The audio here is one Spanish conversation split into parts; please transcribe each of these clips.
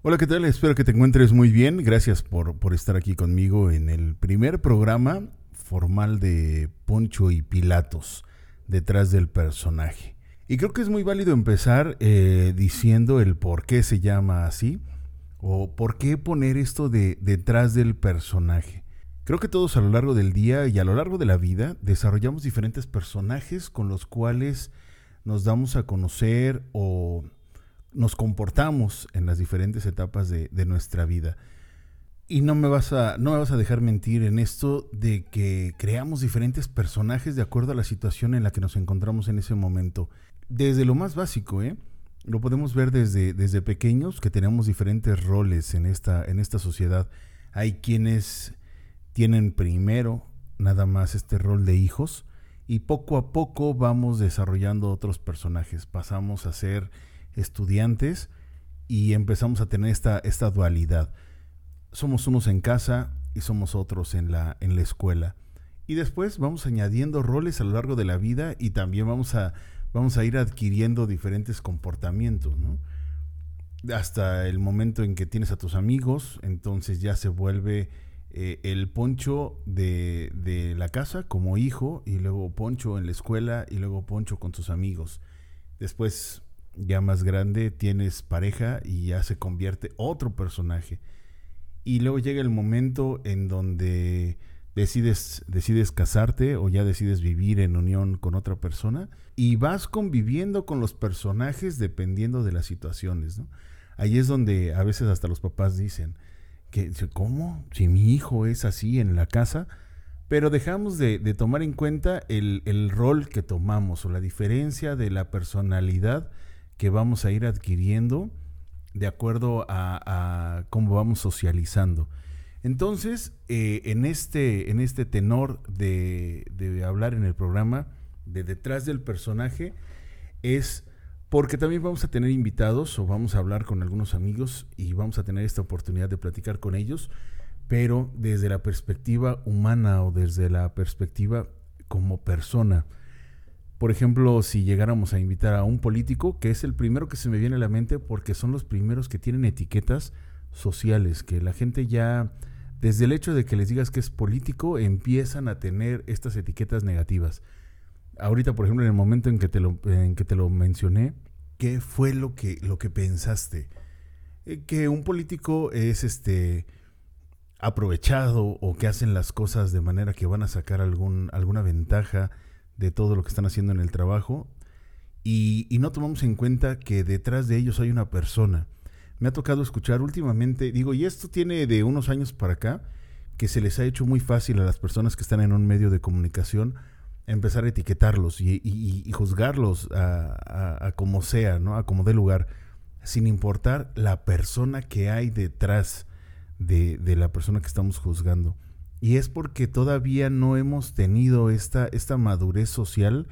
Hola, ¿qué tal? Espero que te encuentres muy bien. Gracias por, por estar aquí conmigo en el primer programa formal de Poncho y Pilatos, detrás del personaje. Y creo que es muy válido empezar eh, diciendo el por qué se llama así, o por qué poner esto de detrás del personaje. Creo que todos a lo largo del día y a lo largo de la vida desarrollamos diferentes personajes con los cuales nos damos a conocer o nos comportamos en las diferentes etapas de, nuestra vida. Y no me, vas a, no me vas a dejar mentir en esto de que creamos diferentes personajes de acuerdo a la situación en la que nos encontramos en ese momento. Desde lo más básico, ¿eh? Lo podemos ver desde, desde pequeños, que tenemos diferentes roles en esta, en esta sociedad. Hay quienes tienen primero nada más este rol de hijos y poco a poco vamos desarrollando otros personajes. Pasamos a ser estudiantes y empezamos a tener esta, esta dualidad. Somos unos en casa y somos otros en la, en la escuela. Y después vamos añadiendo roles a lo largo de la vida y también vamos a, vamos a ir adquiriendo diferentes comportamientos, Hasta el momento en que tienes a tus amigos, entonces ya se vuelve eh, el poncho de, de, la casa como hijo y luego poncho en la escuela y luego poncho con tus amigos. Después ya más grande tienes pareja y ya se convierte otro personaje. Y luego llega el momento en donde decides, decides casarte o ya decides vivir en unión con otra persona y vas conviviendo con los personajes dependiendo de las situaciones. ¿no? Ahí es donde a veces hasta los papás dicen que, ¿cómo? Si mi hijo es así en la casa, pero dejamos de, tomar en cuenta el, el, rol que tomamos o la diferencia de la personalidad que vamos a ir adquiriendo de acuerdo a, cómo vamos socializando. Entonces, eh, en, este, en este tenor de, de, hablar en el programa, de detrás del personaje, es porque también vamos a tener invitados o vamos a hablar con algunos amigos y vamos a tener esta oportunidad de platicar con ellos, pero desde la perspectiva humana o desde la perspectiva como persona. Por ejemplo, si llegáramos a invitar a un político, que es el primero que se me viene a la mente porque son los primeros que tienen etiquetas sociales, que la gente ya, desde el hecho de que les digas que es político, empiezan a tener estas etiquetas negativas. Ahorita, por ejemplo, en el momento en que te lo, en que te lo mencioné, ¿qué fue lo que, lo que pensaste? Eh, que un político es este aprovechado o que hacen las cosas de manera que van a sacar algún, alguna ventaja de todo lo que están haciendo en el trabajo y, no tomamos en cuenta que detrás de ellos hay una persona. Me ha tocado escuchar últimamente, digo, y esto tiene de unos años para acá, que se les ha hecho muy fácil a las personas que están en un medio de comunicación empezar a etiquetarlos y, juzgarlos a, como sea, ¿no? A como dé lugar, sin importar la persona que hay detrás de, de la persona que estamos juzgando. Y es porque todavía no hemos tenido esta, esta madurez social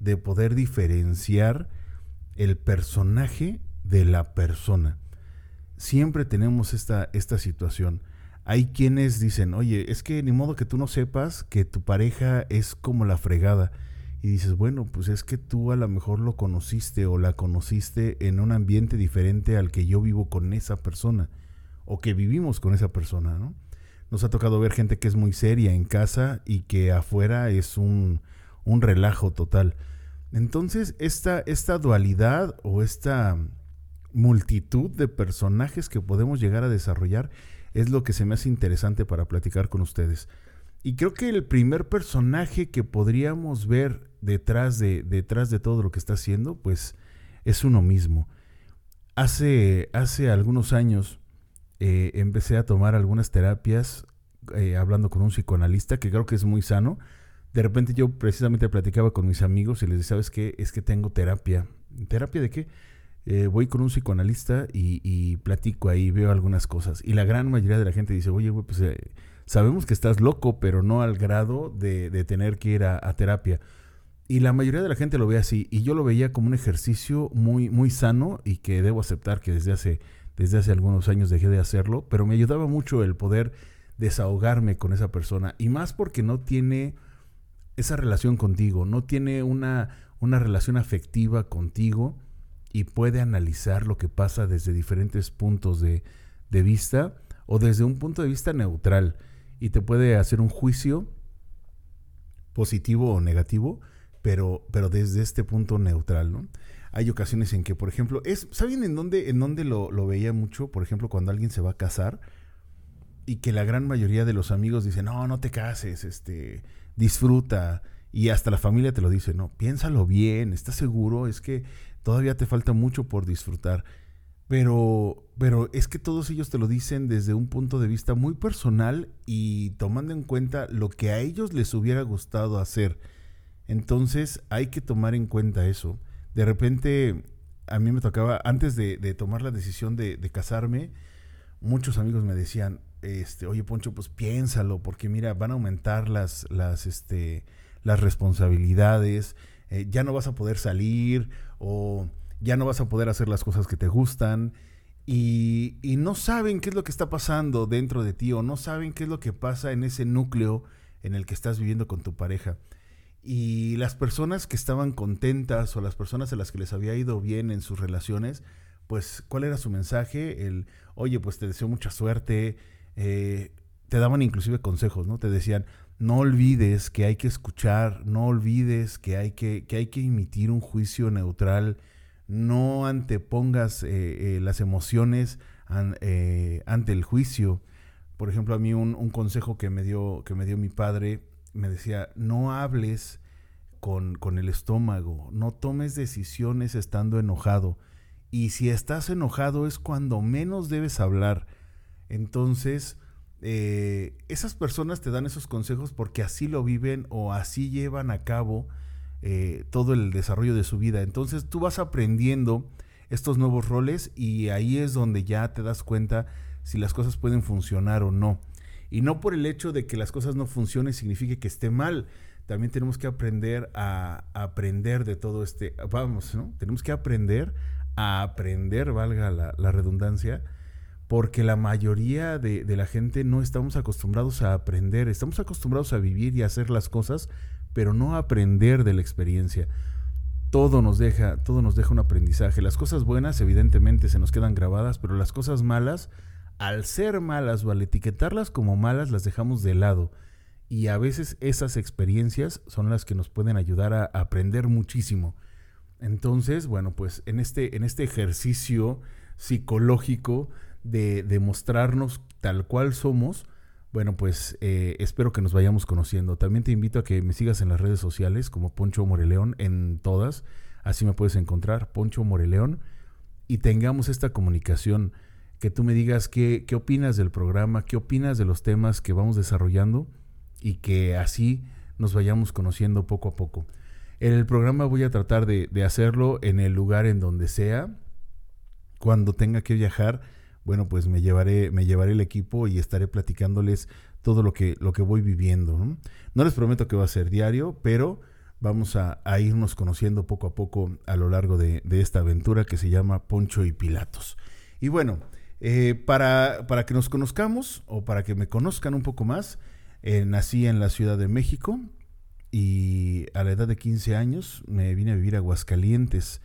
de poder diferenciar el personaje de la persona. Siempre tenemos esta, esta situación. Hay quienes dicen, oye, es que ni modo que tú no sepas que tu pareja es como la fregada. Y dices, bueno, pues es que tú a lo mejor lo conociste o la conociste en un ambiente diferente al que yo vivo con esa persona o que vivimos con esa persona, ¿no? Nos ha tocado ver gente que es muy seria en casa y que afuera es un, relajo total. Entonces, esta, esta dualidad o esta multitud de personajes que podemos llegar a desarrollar es lo que se me hace interesante para platicar con ustedes. Y creo que el primer personaje que podríamos ver detrás de, detrás de todo lo que está haciendo, pues es uno mismo. Hace, hace algunos años eh, empecé a tomar algunas terapias eh, hablando con un psicoanalista, que creo que es muy sano. De repente yo precisamente platicaba con mis amigos y les decía, ¿sabes qué? Es que tengo terapia. ¿Terapia de qué? Eh, voy con un psicoanalista y, platico ahí, veo algunas cosas. Y la gran mayoría de la gente dice, oye, pues sabemos que estás loco, pero no al grado de, tener que ir a, a, terapia. Y la mayoría de la gente lo ve así. Y yo lo veía como un ejercicio muy, muy sano y que debo aceptar que desde hace desde hace algunos años dejé de hacerlo, pero me ayudaba mucho el poder desahogarme con esa persona. Y más porque no tiene esa relación contigo, no tiene una, una relación afectiva contigo y puede analizar lo que pasa desde diferentes puntos de, de vista o desde un punto de vista neutral y te puede hacer un juicio positivo o negativo, pero, pero desde este punto neutral, ¿no? Hay ocasiones en que, por ejemplo, es, ¿saben en dónde, en dónde lo, lo veía mucho? Por ejemplo, cuando alguien se va a casar y que la gran mayoría de los amigos dicen, no, no te cases, este, disfruta. Y hasta la familia te lo dice, no, piénsalo bien, ¿estás seguro? Es que todavía te falta mucho por disfrutar. Pero, pero es que todos ellos te lo dicen desde un punto de vista muy personal y tomando en cuenta lo que a ellos les hubiera gustado hacer. Entonces hay que tomar en cuenta eso. De repente a mí me tocaba, antes de, tomar la decisión de, casarme, muchos amigos me decían, este, oye Poncho, pues piénsalo, porque mira, van a aumentar las, las, este, las responsabilidades, eh, ya no vas a poder salir o ya no vas a poder hacer las cosas que te gustan y, no saben qué es lo que está pasando dentro de ti o no saben qué es lo que pasa en ese núcleo en el que estás viviendo con tu pareja. Y las personas que estaban contentas o las personas a las que les había ido bien en sus relaciones, pues, ¿cuál era su mensaje? El, oye, pues te deseo mucha suerte. Eh, te daban inclusive consejos, ¿no? Te decían, no olvides que hay que escuchar, no olvides que hay que, que, hay que emitir un juicio neutral no antepongas eh, eh, las emociones eh, ante el juicio. Por ejemplo, a mí un, consejo que me, dio, que me dio mi padre me decía, no hables con, con el estómago, no tomes decisiones estando enojado. Y si estás enojado es cuando menos debes hablar. Entonces, esas personas te dan esos consejos porque así lo viven o así llevan a cabo eh, todo el desarrollo de su vida. Entonces tú vas aprendiendo estos nuevos roles y ahí es donde ya te das cuenta si las cosas pueden funcionar o no. Y no por el hecho de que las cosas no funcionen signifique que esté mal. También tenemos que aprender a, aprender de todo este, vamos, ¿no? Tenemos que aprender a aprender, valga la, redundancia, porque la mayoría de, de, la gente no estamos acostumbrados a aprender, estamos acostumbrados a vivir y a hacer las cosas pero no aprender de la experiencia. Todo nos deja, todo nos deja un aprendizaje. Las cosas buenas, evidentemente, se nos quedan grabadas, pero las cosas malas, al ser malas o al etiquetarlas como malas, las dejamos de lado. Y a veces esas experiencias son las que nos pueden ayudar a aprender muchísimo. Entonces, bueno, pues en este, en este ejercicio psicológico de, de mostrarnos tal cual somos, bueno, pues eh, espero que nos vayamos conociendo. También te invito a que me sigas en las redes sociales como Poncho Moreleón en todas. Así me puedes encontrar, Poncho Moreleón. Y tengamos esta comunicación, que tú me digas qué, qué opinas del programa, qué opinas de los temas que vamos desarrollando y que así nos vayamos conociendo poco a poco. En el programa voy a tratar de, de hacerlo en el lugar en donde sea, cuando tenga que viajar bueno, pues me llevaré, me llevaré el equipo y estaré platicándoles todo lo que, lo que voy viviendo. ¿no? les prometo que va a ser diario, pero vamos a, irnos conociendo poco a poco a lo largo de, esta aventura que se llama Poncho y Pilatos. Y bueno, eh, para, para, que nos conozcamos o para que me conozcan un poco más, eh, nací en la Ciudad de México y a la edad de 15 años me vine a vivir a Aguascalientes.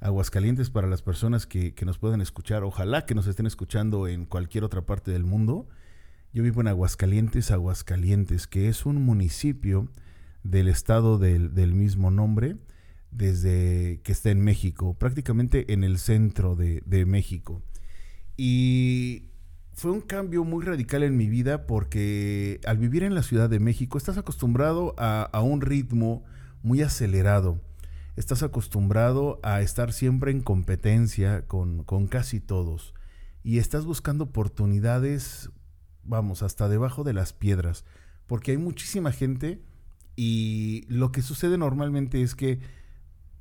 Aguascalientes para las personas que, nos puedan escuchar. Ojalá que nos estén escuchando en cualquier otra parte del mundo. Yo vivo en Aguascalientes, Aguascalientes, que es un municipio del estado del, mismo nombre, desde que está en México, prácticamente en el centro de, México. Y fue un cambio muy radical en mi vida porque al vivir en la Ciudad de México estás acostumbrado a, a un ritmo muy acelerado. Estás acostumbrado a estar siempre en competencia con, casi todos. Y estás buscando oportunidades, vamos, hasta debajo de las piedras, porque hay muchísima gente y lo que sucede normalmente es que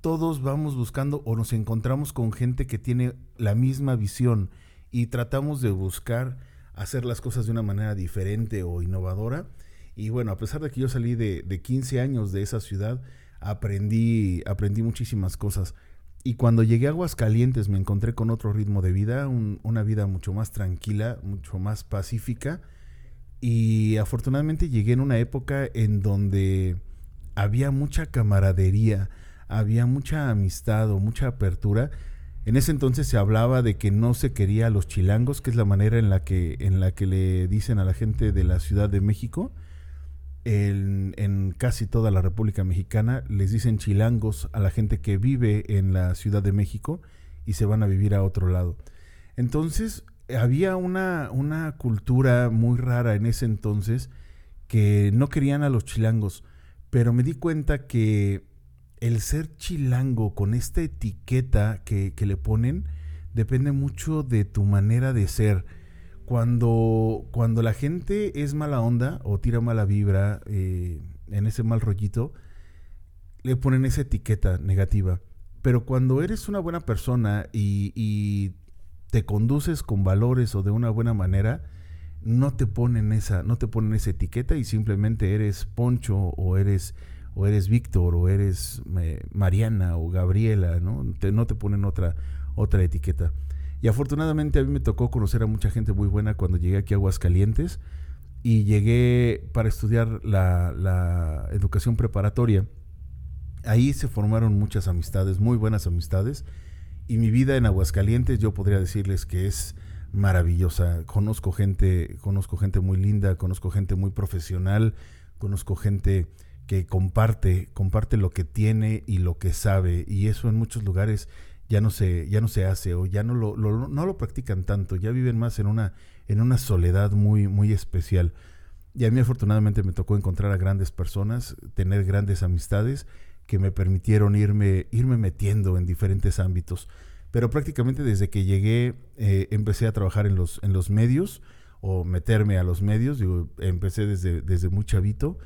todos vamos buscando o nos encontramos con gente que tiene la misma visión y tratamos de buscar hacer las cosas de una manera diferente o innovadora. Y bueno, a pesar de que yo salí de, de 15 años de esa ciudad, aprendí, aprendí muchísimas cosas. Y cuando llegué a Aguascalientes me encontré con otro ritmo de vida, una vida mucho más tranquila, mucho más pacífica. Y afortunadamente llegué en una época en donde había mucha camaradería, había mucha amistad o mucha apertura En ese entonces se hablaba de que no se quería a los chilangos, que es la manera en la que, en la que le dicen a la gente de la Ciudad de México. En, casi toda la República Mexicana les dicen chilangos a la gente que vive en la Ciudad de México y se van a vivir a otro lado. Entonces había una, una cultura muy rara en ese entonces que no querían a los chilangos, pero me di cuenta que el ser chilango con esta etiqueta que, le ponen depende mucho de tu manera de ser. Cuando, cuando la gente es mala onda o tira mala vibra eh, en ese mal rollito, le ponen esa etiqueta negativa. Pero cuando eres una buena persona y, y, te conduces con valores o de una buena manera, no te ponen esa, no te ponen esa etiqueta y simplemente eres Poncho o eres o eres Víctor, o eres Mariana, o Gabriela, ¿no? Te, no te ponen otra, otra etiqueta. Y afortunadamente a mí me tocó conocer a mucha gente muy buena cuando llegué aquí a Aguascalientes y llegué para estudiar la, la educación preparatoria. Ahí se formaron muchas amistades, muy buenas amistades, y mi vida en Aguascalientes yo podría decirles que es maravillosa. Conozco gente, conozco gente muy linda, conozco gente muy profesional, conozco gente que comparte, comparte lo que tiene y lo que sabe, y eso en muchos lugares ya no se, ya no se hace o ya no lo, no lo practican tanto, ya viven más en una, en una soledad muy, muy especial. Y a mí afortunadamente me tocó encontrar a grandes personas, tener grandes amistades que me permitieron irme, irme metiendo en diferentes ámbitos. Pero prácticamente desde que llegué eh, empecé a trabajar en los, en los medios o meterme a los medios, digo, empecé desde, desde muy chavito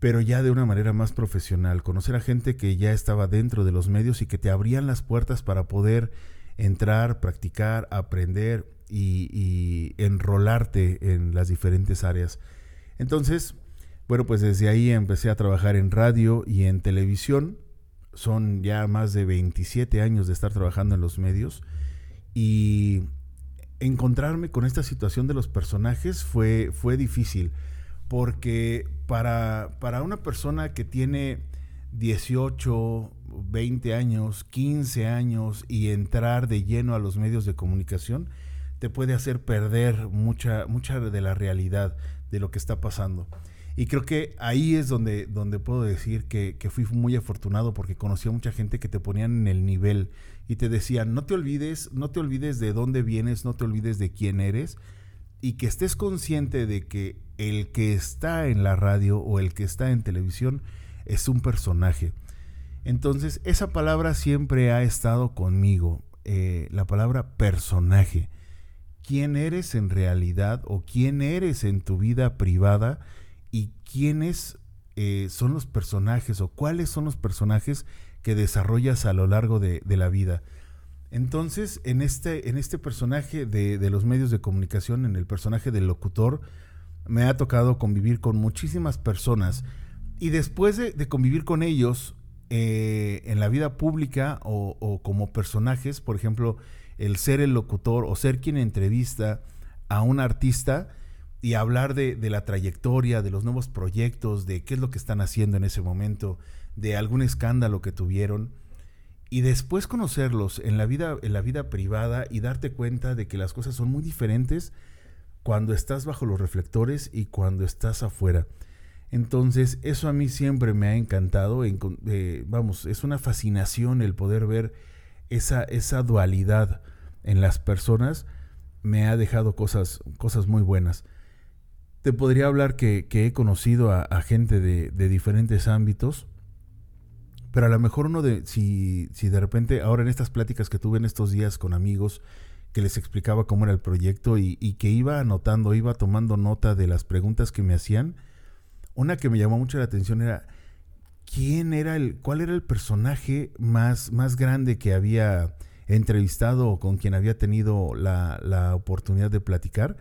pero ya de una manera más profesional, conocer a gente que ya estaba dentro de los medios y que te abrían las puertas para poder entrar, practicar, aprender y, enrolarte en las diferentes áreas. Entonces, bueno, pues desde ahí empecé a trabajar en radio y en televisión. Son ya más de 27 años de estar trabajando en los medios y encontrarme con esta situación de los personajes fue, fue difícil porque para, para una persona que tiene 18, 20 años, 15 años y entrar de lleno a los medios de comunicación, te puede hacer perder mucha, mucha de la realidad de lo que está pasando. Y creo que ahí es donde, donde puedo decir que, que, fui muy afortunado porque conocí a mucha gente que te ponían en el nivel y te decían, no te olvides, no te olvides de dónde vienes, no te olvides de quién eres y que estés consciente de que el que está en la radio o el que está en televisión es un personaje. Entonces, esa palabra siempre ha estado conmigo, eh, la palabra personaje. ¿Quién eres en realidad o quién eres en tu vida privada y quiénes eh, son los personajes o cuáles son los personajes que desarrollas a lo largo de la vida? Entonces, en este, en este personaje de, los medios de comunicación, en el personaje del locutor, me ha tocado convivir con muchísimas personas. Y después de, convivir con ellos eh, en la vida pública o, como personajes, por ejemplo, el ser el locutor o ser quien entrevista a un artista y hablar de, de la trayectoria, de los nuevos proyectos, de qué es lo que están haciendo en ese momento, de algún escándalo que tuvieron y después conocerlos en la vida en la vida privada y darte cuenta de que las cosas son muy diferentes cuando estás bajo los reflectores y cuando estás afuera. Entonces, eso a mí siempre me ha encantado. Eh, vamos, es una fascinación el poder ver esa, esa dualidad en las personas. Me ha dejado cosas, cosas muy buenas. Te podría hablar que, he conocido a, gente de, de diferentes ámbitos pero a lo mejor uno de, si, si de repente, ahora en estas pláticas que tuve en estos días con amigos, que les explicaba cómo era el proyecto y, que iba anotando, iba tomando nota de las preguntas que me hacían, una que me llamó mucho la atención era, ¿quién era el, cuál era el personaje más, más grande que había entrevistado o con quien había tenido la, la oportunidad de platicar?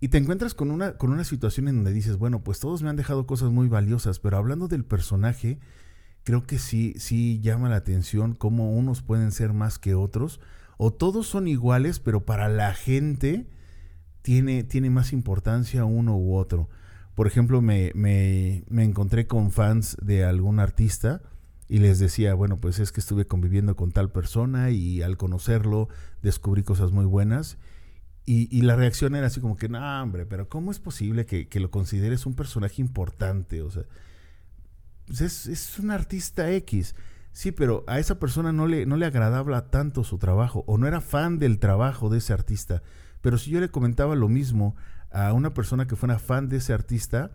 Y te encuentras con una, con una situación en donde dices, bueno, pues todos me han dejado cosas muy valiosas, pero hablando del personaje, creo que sí, sí llama la atención cómo unos pueden ser más que otros, o todos son iguales, pero para la gente tiene, tiene más importancia uno u otro. Por ejemplo, me, me, me encontré con fans de algún artista y les decía, bueno, pues es que estuve conviviendo con tal persona y al conocerlo descubrí cosas muy buenas. Y, la reacción era así como que, no, hombre, pero ¿cómo es posible que, lo consideres un personaje importante? O sea, pues es, es, un artista X. Sí, pero a esa persona no le, no le agradaba tanto su trabajo o no era fan del trabajo de ese artista. Pero si yo le comentaba lo mismo a una persona que fuera fan de ese artista,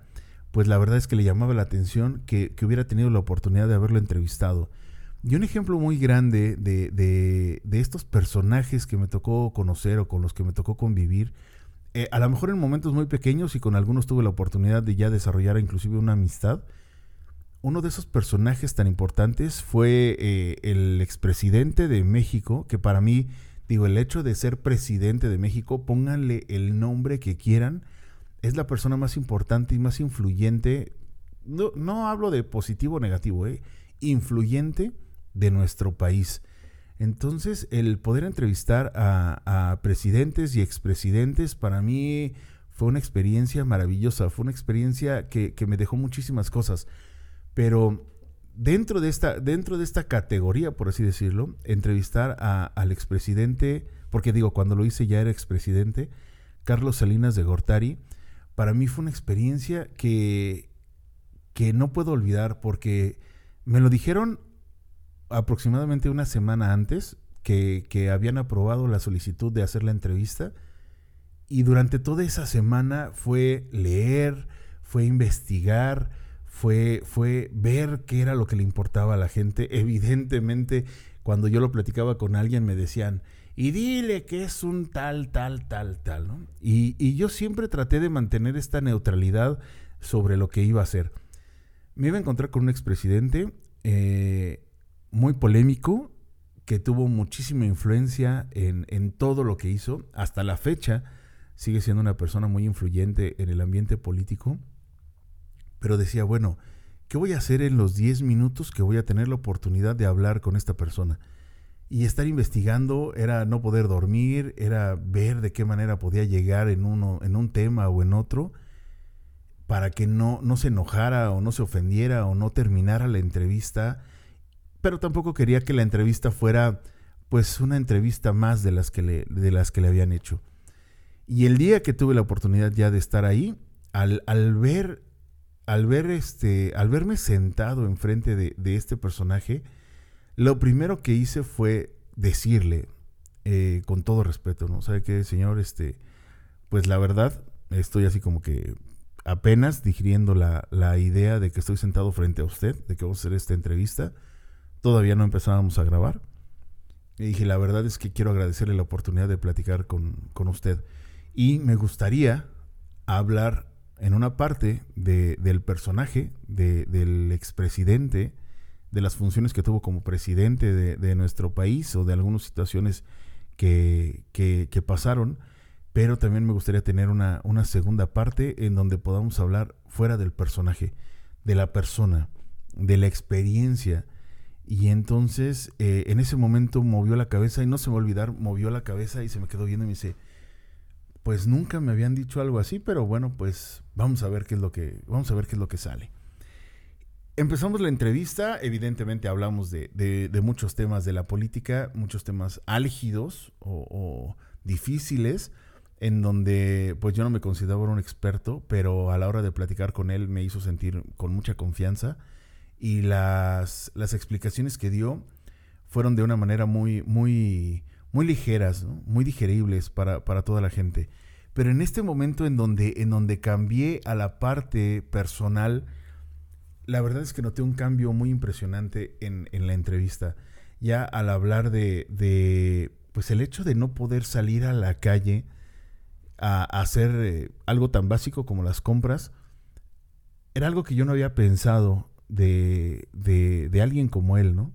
pues la verdad es que le llamaba la atención que, hubiera tenido la oportunidad de haberlo entrevistado. Y un ejemplo muy grande de, de, estos personajes que me tocó conocer o con los que me tocó convivir, eh, a lo mejor en momentos muy pequeños y con algunos tuve la oportunidad de ya desarrollar inclusive una amistad, uno de esos personajes tan importantes fue eh, el expresidente de México, que para mí, digo, el hecho de ser presidente de México, pónganle el nombre que quieran, es la persona más importante y más influyente, no, no hablo de positivo o negativo, eh, influyente de nuestro país. Entonces, el poder entrevistar a, presidentes y expresidentes para mí fue una experiencia maravillosa, fue una experiencia que, me dejó muchísimas cosas. Pero dentro de esta, dentro de esta categoría, por así decirlo, entrevistar a, al expresidente, porque digo, cuando lo hice ya era expresidente, Carlos Salinas de Gortari, para mí fue una experiencia que, que no puedo olvidar porque me lo dijeron aproximadamente una semana antes que, que, habían aprobado la solicitud de hacer la entrevista y durante toda esa semana fue leer, fue investigar, fue, fue ver qué era lo que le importaba a la gente. Evidentemente, cuando yo lo platicaba con alguien me decían, y dile que es un tal, tal, tal, tal, ¿no? Y, yo siempre traté de mantener esta neutralidad sobre lo que iba a hacer. Me iba a encontrar con un expresidente eh, muy polémico, que tuvo muchísima influencia en, en, todo lo que hizo. Hasta la fecha sigue siendo una persona muy influyente en el ambiente político. Pero decía, bueno, ¿qué voy a hacer en los 10 minutos que voy a tener la oportunidad de hablar con esta persona? Y estar investigando era no poder dormir, era ver de qué manera podía llegar en, uno, en un tema o en otro para que no, no se enojara o no se ofendiera o no terminara la entrevista. Pero tampoco quería que la entrevista fuera pues una entrevista más de las que le, de las que le habían hecho. Y el día que tuve la oportunidad ya de estar ahí, al, al ver, al ver este, al verme sentado enfrente de, de este personaje, lo primero que hice fue decirle, eh, con todo respeto, ¿no? ¿Sabe qué, señor? Este, pues la verdad, estoy así como que apenas digiriendo la, la, idea de que estoy sentado frente a usted, de que vamos a hacer esta entrevista. Todavía no empezábamos a grabar. Y dije, la verdad es que quiero agradecerle la oportunidad de platicar con, con usted. Y me gustaría hablar en una parte de, del personaje, de, del expresidente, de las funciones que tuvo como presidente de, nuestro país o de algunas situaciones que, que, pasaron, pero también me gustaría tener una, una, segunda parte en donde podamos hablar fuera del personaje, de la persona, de la experiencia. Y entonces eh, en ese momento movió la cabeza y no se me va a olvidar, movió la cabeza y se me quedó viendo y me dice, pues nunca me habían dicho algo así, pero bueno, pues vamos a ver qué es lo que, vamos a ver qué es lo que sale. Empezamos la entrevista, evidentemente hablamos de, muchos temas de la política, muchos temas álgidos o, difíciles, en donde pues yo no me consideraba un experto, pero a la hora de platicar con él me hizo sentir con mucha confianza y las, las explicaciones que dio fueron de una manera muy, muy, muy ligeras, muy digeribles para, para toda la gente. Pero en este momento en donde, en donde cambié a la parte personal, la verdad es que noté un cambio muy impresionante en, la entrevista. Ya al hablar de, pues el hecho de no poder salir a la calle a, hacer eh, algo tan básico como las compras, era algo que yo no había pensado de, de, alguien como él, ¿no?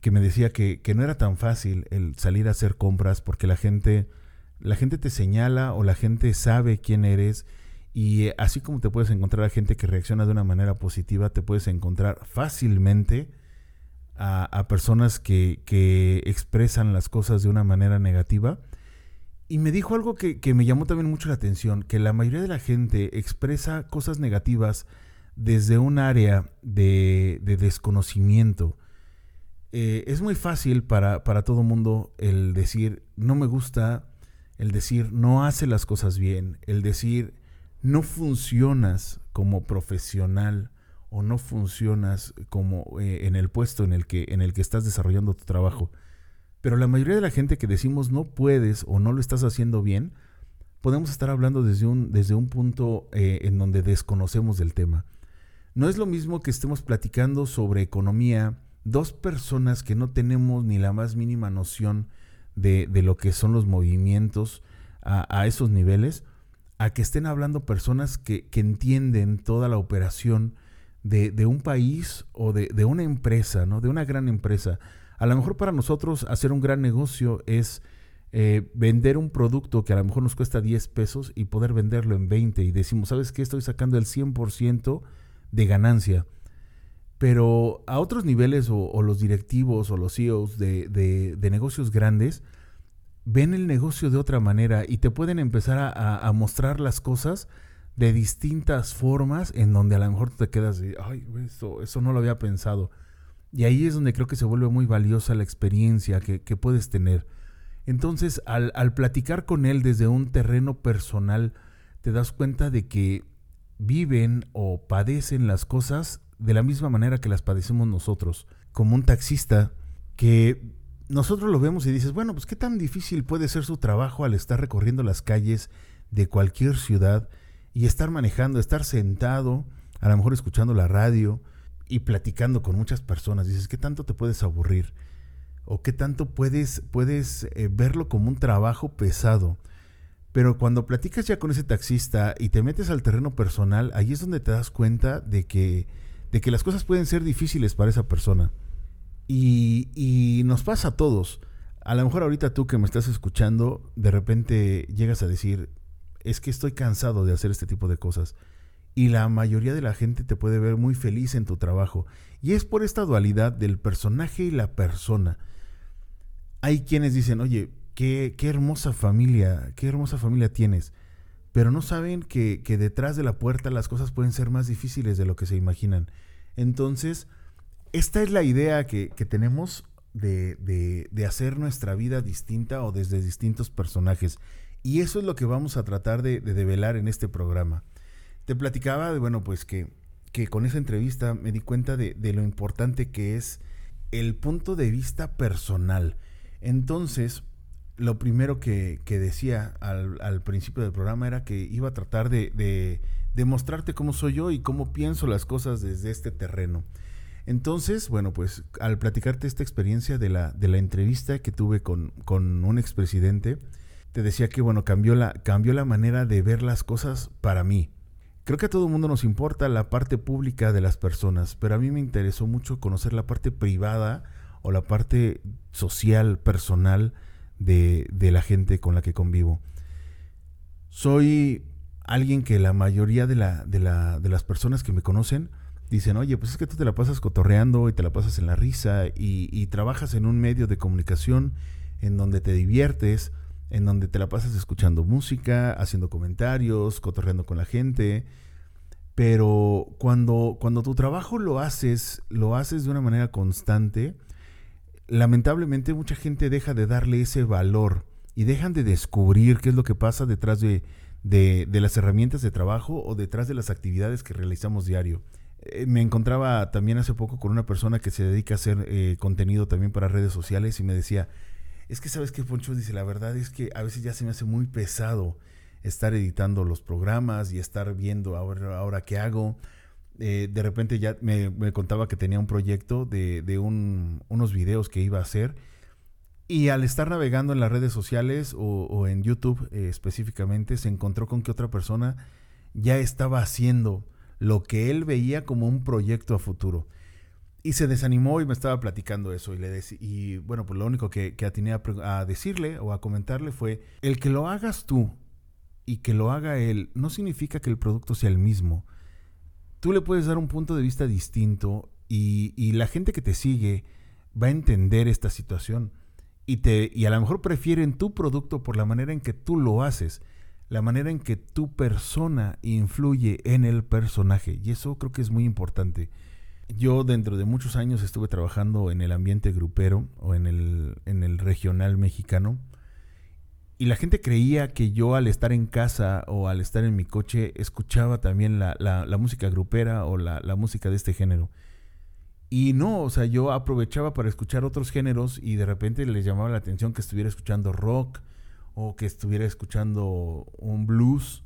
Que me decía que, que, no era tan fácil el salir a hacer compras porque la gente, la gente te señala o la gente sabe quién eres y eh, así como te puedes encontrar a gente que reacciona de una manera positiva, te puedes encontrar fácilmente a, personas que, que, expresan las cosas de una manera negativa. Y me dijo algo que, que, me llamó también mucho la atención, que la mayoría de la gente expresa cosas negativas desde un área de, desconocimiento. Eh, es muy fácil para, para todo mundo el decir no me gusta, el decir no hace las cosas bien, el decir no funcionas como profesional o no funcionas como eh, en el puesto en el que en el que estás desarrollando tu trabajo. Pero la mayoría de la gente que decimos no puedes o no lo estás haciendo bien, podemos estar hablando desde un, desde un punto eh, en donde desconocemos del tema. No es lo mismo que estemos platicando sobre economía, dos personas que no tenemos ni la más mínima noción de, lo que son los movimientos a, esos niveles, a que estén hablando personas que, entienden toda la operación de, un país o de, de, una empresa, ¿no? de una gran empresa. A lo mejor para nosotros hacer un gran negocio es eh, vender un producto que a lo mejor nos cuesta 10 pesos y poder venderlo en 20 y decimos, ¿sabes qué? Estoy sacando el 100% de ganancia. Pero a otros niveles o, los directivos o los CEOs de, de, negocios grandes ven el negocio de otra manera y te pueden empezar a, mostrar las cosas de distintas formas en donde a lo mejor te quedas de, ay, eso, eso no lo había pensado. Y ahí es donde creo que se vuelve muy valiosa la experiencia que, que puedes tener. Entonces, al, platicar con él desde un terreno personal, te das cuenta de que viven o padecen las cosas de la misma manera que las padecemos nosotros. Como un taxista que nosotros lo vemos y dices, bueno, pues qué tan difícil puede ser su trabajo al estar recorriendo las calles de cualquier ciudad y estar manejando, estar sentado, a lo mejor escuchando la radio y platicando con muchas personas. Dices, ¿qué tanto te puedes aburrir? o qué tanto puedes, puedes eh, verlo como un trabajo pesado. Pero cuando platicas ya con ese taxista y te metes al terreno personal, ahí es donde te das cuenta de que, de que las cosas pueden ser difíciles para esa persona. Y, y nos pasa a todos. A lo mejor ahorita tú que me estás escuchando, de repente llegas a decir, es que estoy cansado de hacer este tipo de cosas. Y la mayoría de la gente te puede ver muy feliz en tu trabajo. Y es por esta dualidad del personaje y la persona hay quienes dicen, oye, qué, qué, hermosa familia, qué hermosa familia tienes, pero no saben que, detrás de la puerta las cosas pueden ser más difíciles de lo que se imaginan. Entonces, esta es la idea que, tenemos de, hacer nuestra vida distinta o desde distintos personajes. Y eso es lo que vamos a tratar de, develar en este programa. Te platicaba de, bueno, pues que, con esa entrevista me di cuenta de lo importante que es el punto de vista personal entonces, lo primero que, decía al, principio del programa era que iba a tratar de, mostrarte cómo soy yo y cómo pienso las cosas desde este terreno. Entonces, bueno, pues al platicarte esta experiencia de la, de la entrevista que tuve con, con un expresidente, te decía que, bueno, cambió la, cambió la manera de ver las cosas para mí. Creo que a todo el mundo nos importa la parte pública de las personas, pero a mí me interesó mucho conocer la parte privada o la parte social, personal de, la gente con la que convivo. Soy alguien que la mayoría de, la, de, la, de las personas que me conocen dicen, oye, pues es que tú te la pasas cotorreando y te la pasas en la risa y, y trabajas en un medio de comunicación en donde te diviertes, en donde te la pasas escuchando música, haciendo comentarios, cotorreando con la gente. Pero cuando, cuando tu trabajo lo haces, lo haces de una manera constante, lamentablemente mucha gente deja de darle ese valor y dejan de descubrir qué es lo que pasa detrás de, las herramientas de trabajo o detrás de las actividades que realizamos diario. Eh, me encontraba también hace poco con una persona que se dedica a hacer eh, contenido también para redes sociales y me decía, es que sabes qué, Poncho, dice, la verdad es que a veces ya se me hace muy pesado estar editando los programas y estar viendo ahora, ahora qué hago. Eh, de repente ya me, contaba que tenía un proyecto de, unos videos que iba a hacer. Y al estar navegando en las redes sociales o, en YouTube eh, específicamente, se encontró con que otra persona ya estaba haciendo lo que él veía como un proyecto a futuro. Y se desanimó y me estaba platicando eso. Y, le y bueno, pues lo único que, que atiné a decirle o a comentarle fue, el que lo hagas tú y que lo haga él no significa que el producto sea el mismo tú le puedes dar un punto de vista distinto y, la gente que te sigue va a entender esta situación y, te, y a lo mejor prefieren tu producto por la manera en que tú lo haces. la manera en que tu persona influye en el personaje. Y eso creo que es muy importante. Yo dentro de muchos años estuve trabajando en el ambiente grupero o en el, en el regional mexicano. Y la gente creía que yo al estar en casa o al estar en mi coche escuchaba también la, música grupera o la, la, música de este género. Y no, o sea, yo aprovechaba para escuchar otros géneros y de repente les llamaba la atención que estuviera escuchando rock o que estuviera escuchando un blues.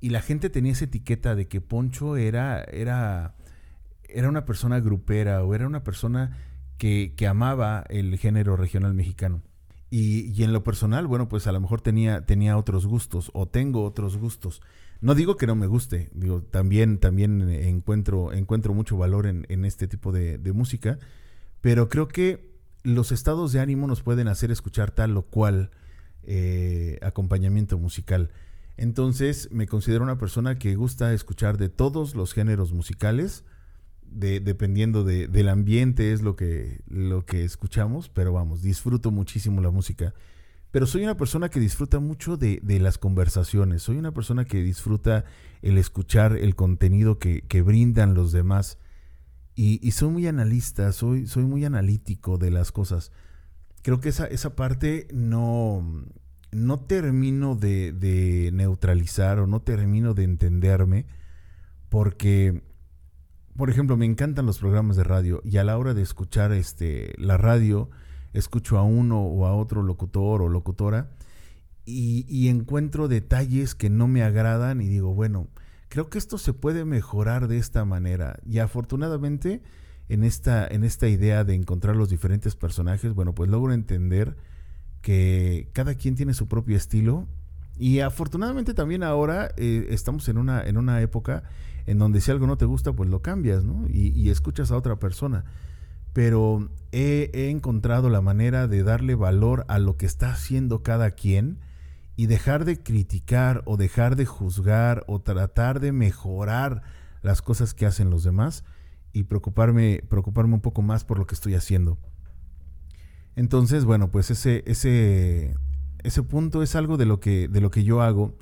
Y la gente tenía esa etiqueta de que Poncho era, era, era una persona grupera o era una persona que, que amaba el género regional mexicano. Y, y, en lo personal, bueno, pues a lo mejor tenía, tenía otros gustos o tengo otros gustos. No digo que no me guste, digo, también, también encuentro, encuentro mucho valor en, en este tipo de, de, música, pero creo que los estados de ánimo nos pueden hacer escuchar tal o cual eh, acompañamiento musical. Entonces me considero una persona que gusta escuchar de todos los géneros musicales, de, dependiendo del ambiente es lo que, lo que escuchamos, pero vamos, disfruto muchísimo la música. Pero soy una persona que disfruta mucho de, las conversaciones, soy una persona que disfruta el escuchar el contenido que, brindan los demás y, soy muy analista, soy, soy muy analítico de las cosas creo que esa, esa parte no, no termino de, neutralizar o no termino de entenderme porque, por ejemplo, me encantan los programas de radio y a la hora de escuchar este, la radio, escucho a uno o a otro locutor o locutora y, y encuentro detalles que no me agradan y digo, bueno, creo que esto se puede mejorar de esta manera y afortunadamente en esta, en esta idea de encontrar los diferentes personajes, bueno, pues logro entender que cada quien tiene su propio estilo y afortunadamente también ahora eh, estamos en una, en una época en donde si algo no te gusta, pues lo cambias, ¿no? Y, escuchas a otra persona. Pero he, he, encontrado la manera de darle valor a lo que está haciendo cada quien y dejar de criticar o dejar de juzgar o tratar de mejorar las cosas que hacen los demás y preocuparme, preocuparme un poco más por lo que estoy haciendo. Entonces, bueno, pues ese, ese, ese punto es algo de lo, que, de lo que yo hago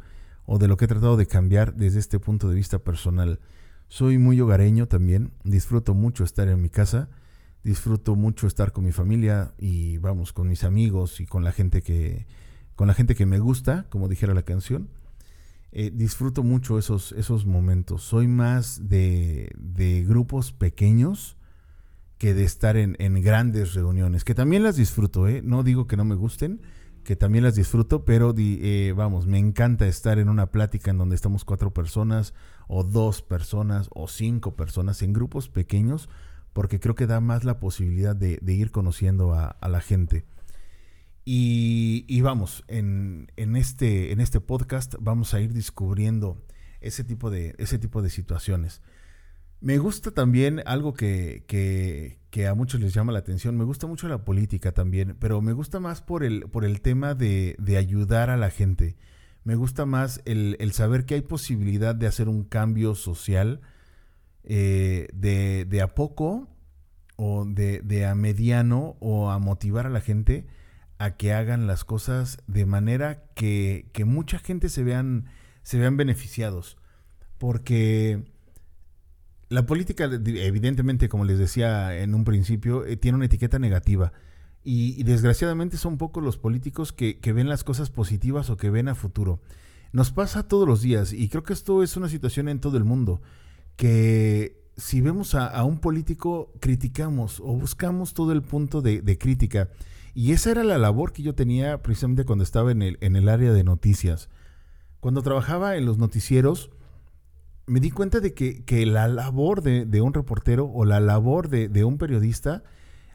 o de lo que he tratado de cambiar desde este punto de vista personal. Soy muy hogareño también, disfruto mucho estar en mi casa, disfruto mucho estar con mi familia y vamos, con mis amigos y con la gente que, con la gente que me gusta, como dijera la canción. Eh, disfruto mucho esos, esos momentos. Soy más de, grupos pequeños que de estar en, grandes reuniones, que también las disfruto, ¿eh? no digo que no me gusten, que también las disfruto, pero eh, vamos, me encanta estar en una plática en donde estamos cuatro personas o dos personas o cinco personas en grupos pequeños, porque creo que da más la posibilidad de, ir conociendo a la gente. Y, vamos, en, este, en este podcast vamos a ir descubriendo ese tipo de, ese tipo de situaciones. Me gusta también algo que, que, a muchos les llama la atención, me gusta mucho la política también, pero me gusta más por el, por el tema de, ayudar a la gente. Me gusta más el, saber que hay posibilidad de hacer un cambio social eh, de, de, a poco o de, de a mediano o a motivar a la gente a que hagan las cosas de manera que, mucha gente se vean, se vean beneficiados. Porque la política, evidentemente, como les decía en un principio, eh, tiene una etiqueta negativa. Y, desgraciadamente son pocos los políticos que, ven las cosas positivas o que ven a futuro. Nos pasa todos los días y creo que esto es una situación en todo el mundo, que si vemos a, un político criticamos o buscamos todo el punto de, de crítica y esa era la labor que yo tenía precisamente cuando estaba en el, en el área de noticias. Cuando trabajaba en los noticieros, me di cuenta de que, la labor de, un reportero o la labor de, un periodista,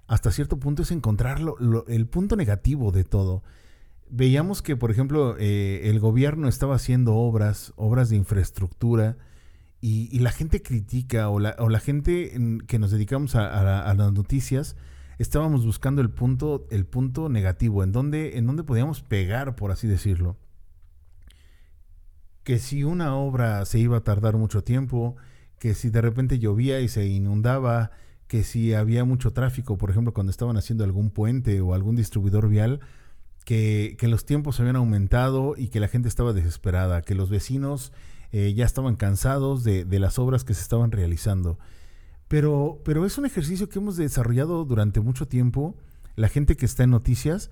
hasta cierto punto, es encontrar el punto negativo de todo. Veíamos que, por ejemplo, eh, el gobierno estaba haciendo obras, obras de infraestructura, y, la gente critica, o la, o la gente que nos dedicamos a las noticias, estábamos buscando el punto, el punto negativo, en donde, en donde podíamos pegar, por así decirlo. Que si una obra se iba a tardar mucho tiempo, que si de repente llovía y se inundaba, que si había mucho tráfico, por ejemplo, cuando estaban haciendo algún puente o algún distribuidor vial, que, los tiempos habían aumentado y que la gente estaba desesperada, que los vecinos eh, ya estaban cansados de, las obras que se estaban realizando. Pero, pero es un ejercicio que hemos desarrollado durante mucho tiempo, la gente que está en noticias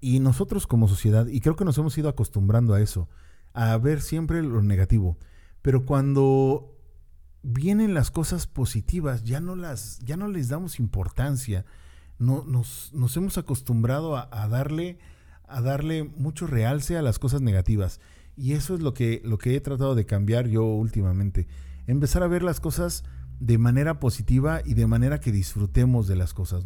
y nosotros como sociedad, y creo que nos hemos ido acostumbrando a eso, a ver siempre lo negativo. Pero cuando vienen las cosas positivas, ya no, las, ya no les damos importancia. No, nos, hemos acostumbrado a darle a darle mucho realce a las cosas negativas. Y eso es lo que, lo que he tratado de cambiar yo últimamente. Empezar a ver las cosas de manera positiva y de manera que disfrutemos de las cosas.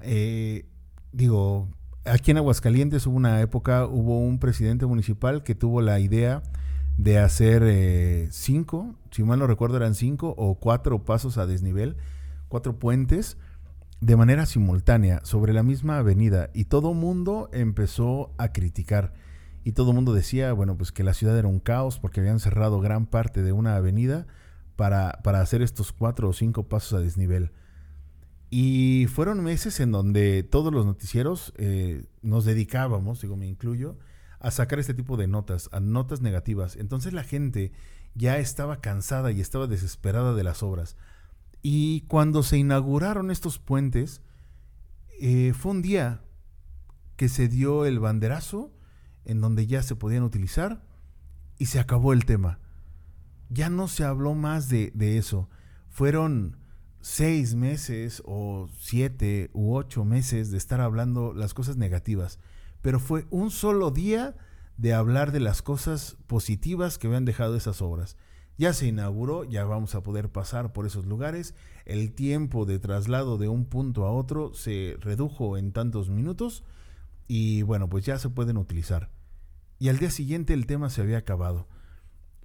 Eh, digo, aquí en Aguascalientes hubo una época, hubo un presidente municipal que tuvo la idea de hacer eh, cinco, si mal no recuerdo eran cinco o cuatro pasos a desnivel, cuatro puentes de manera simultánea sobre la misma avenida y todo mundo empezó a criticar y todo mundo decía, bueno, pues que la ciudad era un caos porque habían cerrado gran parte de una avenida para, para hacer estos cuatro o cinco pasos a desnivel. Y fueron meses en donde todos los noticieros eh, nos dedicábamos, digo, me incluyo, a sacar este tipo de notas, a notas negativas. Entonces la gente ya estaba cansada y estaba desesperada de las obras. Y cuando se inauguraron estos puentes, eh, fue un día que se dio el banderazo en donde ya se podían utilizar y se acabó el tema. Ya no se habló más de, de eso. Fueron seis meses o siete u ocho meses de estar hablando las cosas negativas, pero fue un solo día de hablar de las cosas positivas que habían dejado esas obras. Ya se inauguró, ya vamos a poder pasar por esos lugares. El tiempo de traslado de un punto a otro se redujo en tantos minutos y bueno, pues ya se pueden utilizar. Y al día siguiente el tema se había acabado.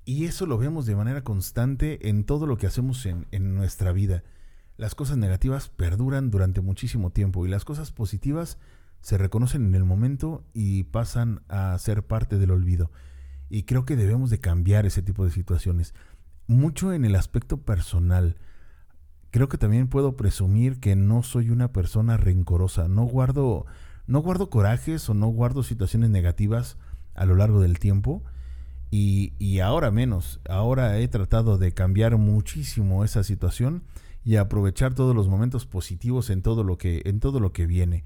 Y eso lo vemos de manera constante en todo lo que hacemos en, en nuestra vida. Las cosas negativas perduran durante muchísimo tiempo y las cosas positivas se reconocen en el momento y pasan a ser parte del olvido. Y creo que debemos de cambiar ese tipo de situaciones. Mucho en el aspecto personal. Creo que también puedo presumir que no soy una persona rencorosa. No guardo, no guardo corajes o no guardo situaciones negativas a lo largo del tiempo. Y, y ahora menos. Ahora he tratado de cambiar muchísimo esa situación y aprovechar todos los momentos positivos en todo lo que, en todo lo que viene.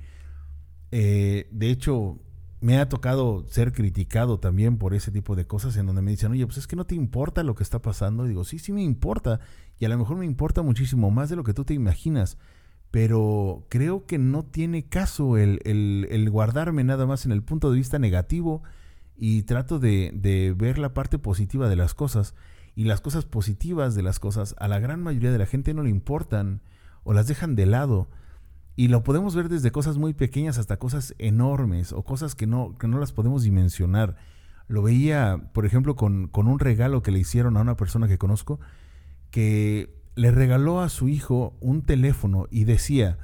Eh, de hecho, me ha tocado ser criticado también por ese tipo de cosas en donde me dicen, oye, pues es que no te importa lo que está pasando. Digo, sí, sí me importa. Y a lo mejor me importa muchísimo más de lo que tú te imaginas. Pero creo que no tiene caso el, el, guardarme nada más en el punto de vista negativo y trato de, de ver la parte positiva de las cosas. Y las cosas positivas de las cosas a la gran mayoría de la gente no le importan o las dejan de lado. Y lo podemos ver desde cosas muy pequeñas hasta cosas enormes o cosas que no, que no las podemos dimensionar. Lo veía, por ejemplo, con, con un regalo que le hicieron a una persona que conozco, que le regaló a su hijo un teléfono y decía,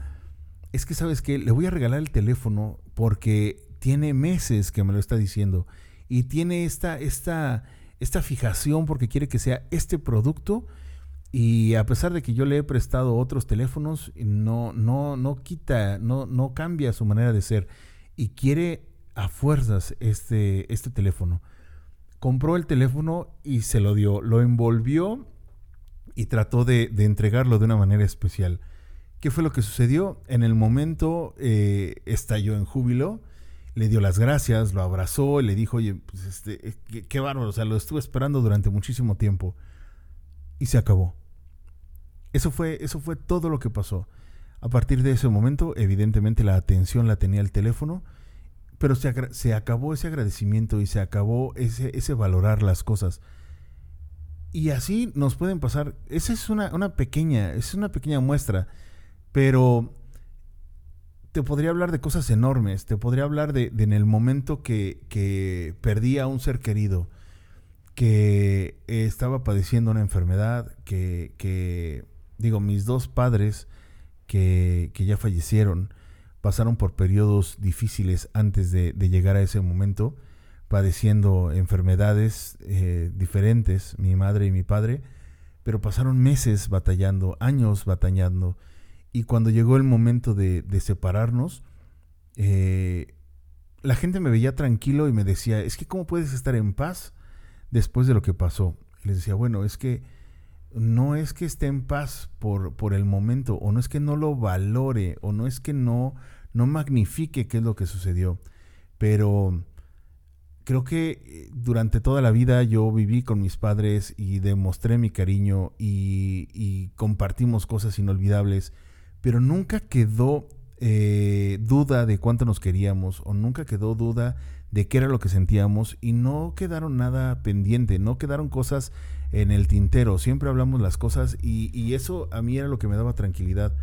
es que sabes que le voy a regalar el teléfono porque tiene meses que me lo está diciendo y tiene esta, esta, esta fijación porque quiere que sea este producto y a pesar de que yo le he prestado otros teléfonos, no, no, no quita, no, no cambia su manera de ser. Y quiere a fuerzas este, este teléfono. Compró el teléfono y se lo dio. Lo envolvió y trató de, entregarlo de una manera especial. ¿Qué fue lo que sucedió? En el momento eh, estalló en júbilo, le dio las gracias, lo abrazó y le dijo, oye, pues este, eh, qué, qué bárbaro, o sea, lo estuve esperando durante muchísimo tiempo. Y se acabó. Eso fue, eso fue todo lo que pasó. A partir de ese momento, evidentemente la atención la tenía el teléfono, pero se, se acabó ese agradecimiento y se acabó ese, ese, valorar las cosas. Y así nos pueden pasar. Esa es una, una pequeña, es una pequeña muestra, pero te podría hablar de cosas enormes. Te podría hablar de, en el momento que, que perdí a un ser querido, que estaba padeciendo una enfermedad, que, que digo, mis dos padres que, ya fallecieron pasaron por periodos difíciles antes de, llegar a ese momento, padeciendo enfermedades eh, diferentes, mi madre y mi padre, pero pasaron meses batallando, años batallando, y cuando llegó el momento de, separarnos, eh, la gente me veía tranquilo y me decía, es que ¿cómo puedes estar en paz después de lo que pasó? Les decía, bueno, es que no es que esté en paz por, por el momento, o no es que no lo valore, o no es que no, no magnifique qué es lo que sucedió, pero creo que eh, durante toda la vida yo viví con mis padres y demostré mi cariño y, compartimos cosas inolvidables, pero nunca quedó eh, duda de cuánto nos queríamos o nunca quedó duda de qué era lo que sentíamos y no quedaron nada pendiente, no quedaron cosas en el tintero, siempre hablamos las cosas y, eso a mí era lo que me daba tranquilidad.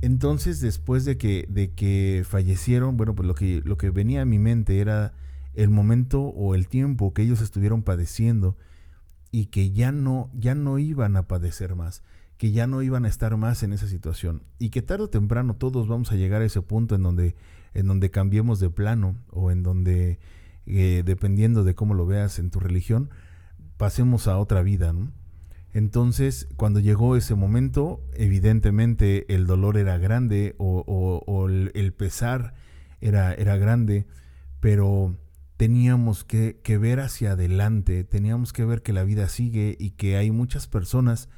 Entonces, después de que, de que fallecieron, bueno, pues lo que, lo que venía a mi mente era el momento o el tiempo que ellos estuvieron padeciendo y que ya no, ya no iban a padecer más, que ya no iban a estar más en esa situación y que tarde o temprano todos vamos a llegar a ese punto en donde, en donde cambiemos de plano o en donde, eh, dependiendo de cómo lo veas en tu religión, pasemos a otra vida, Entonces, cuando llegó ese momento, evidentemente el dolor era grande o, el, pesar era, era, grande, pero teníamos que, que, ver hacia adelante, teníamos que ver que la vida sigue y que hay muchas personas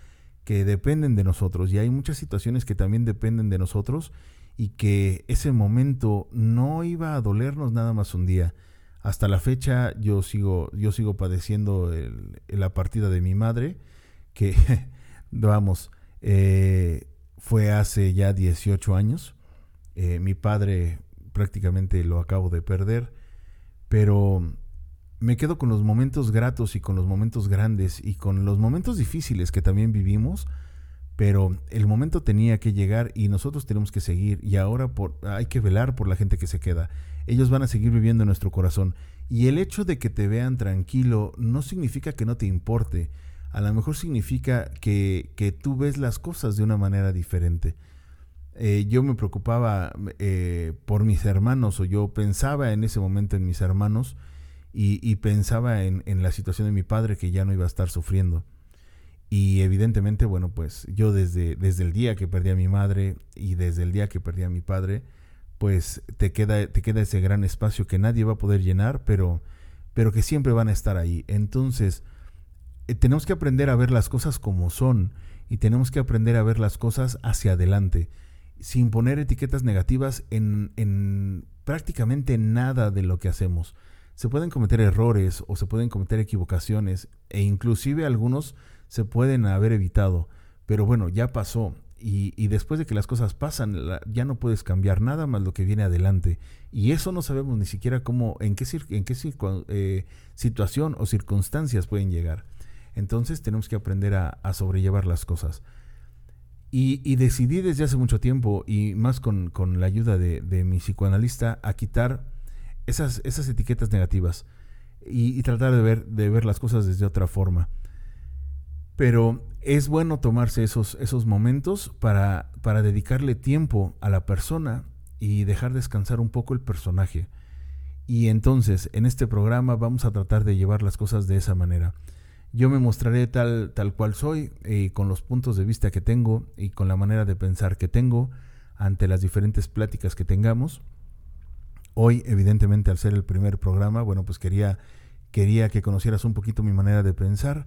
que dependen de nosotros y hay muchas situaciones que también dependen de nosotros y que ese momento no iba a dolernos nada más un día, hasta la fecha yo sigo, yo sigo padeciendo la partida de mi madre, que, vamos, eh, fue hace ya 18 años. Eh, mi padre prácticamente lo acabo de perder, pero me quedo con los momentos gratos y con los momentos grandes y con los momentos difíciles que también vivimos, pero el momento tenía que llegar y nosotros tenemos que seguir y ahora por, hay que velar por la gente que se queda ellos van a seguir viviendo en nuestro corazón. Y el hecho de que te vean tranquilo no significa que no te importe. A lo mejor significa que, que tú ves las cosas de una manera diferente. Eh, yo me preocupaba eh, por mis hermanos o yo pensaba en ese momento en mis hermanos y, pensaba en, la situación de mi padre que ya no iba a estar sufriendo. Y evidentemente, bueno, pues yo desde, desde el día que perdí a mi madre y desde el día que perdí a mi padre, pues te queda, te queda ese gran espacio que nadie va a poder llenar, pero, pero que siempre van a estar ahí. Entonces, eh, tenemos que aprender a ver las cosas como son y tenemos que aprender a ver las cosas hacia adelante, sin poner etiquetas negativas en, en prácticamente nada de lo que hacemos. Se pueden cometer errores o se pueden cometer equivocaciones e inclusive algunos se pueden haber evitado, pero bueno, ya pasó y, después de que las cosas pasan, ya no puedes cambiar nada más lo que viene adelante. Y eso no sabemos ni siquiera cómo, en qué, en qué eh, situación o circunstancias pueden llegar. Entonces tenemos que aprender a, sobrellevar las cosas. Y, decidí desde hace mucho tiempo, y más con, la ayuda de, mi psicoanalista, a quitar esas, esas etiquetas negativas y, tratar de ver, de ver las cosas desde otra forma. Pero es bueno tomarse esos, esos momentos para, para dedicarle tiempo a la persona y dejar descansar un poco el personaje. Y entonces, en este programa vamos a tratar de llevar las cosas de esa manera. Yo me mostraré tal, tal cual soy, y con los puntos de vista que tengo y con la manera de pensar que tengo ante las diferentes pláticas que tengamos. Hoy, evidentemente, al ser el primer programa, bueno, pues quería, quería que conocieras un poquito mi manera de pensar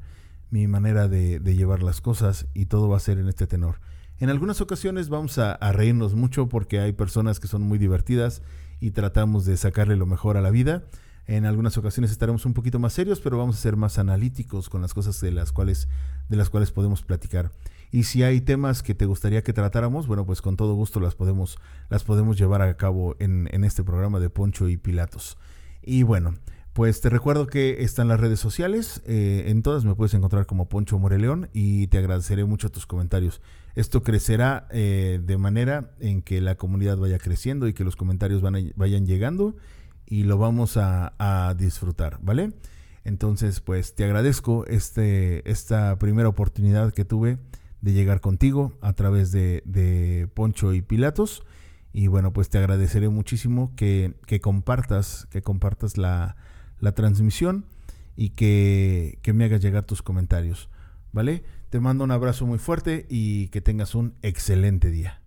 mi manera de, llevar las cosas y todo va a ser en este tenor. En algunas ocasiones vamos a, reírnos mucho porque hay personas que son muy divertidas y tratamos de sacarle lo mejor a la vida. En algunas ocasiones estaremos un poquito más serios, pero vamos a ser más analíticos con las cosas de las cuales, de las cuales podemos platicar. Y si hay temas que te gustaría que tratáramos, bueno, pues con todo gusto las podemos, las podemos llevar a cabo en, en este programa de Poncho y Pilatos. Y bueno, pues te recuerdo que están las redes sociales, eh, en todas me puedes encontrar como Poncho Moreleón y te agradeceré mucho tus comentarios. Esto crecerá eh, de manera en que la comunidad vaya creciendo y que los comentarios vayan llegando y lo vamos a, disfrutar, ¿vale? Entonces, pues te agradezco este, esta primera oportunidad que tuve de llegar contigo a través de, Poncho y Pilatos. Y bueno, pues te agradeceré muchísimo que, que compartas, que compartas la, la transmisión y que, que me hagas llegar tus comentarios. ¿Vale? Te mando un abrazo muy fuerte y que tengas un excelente día.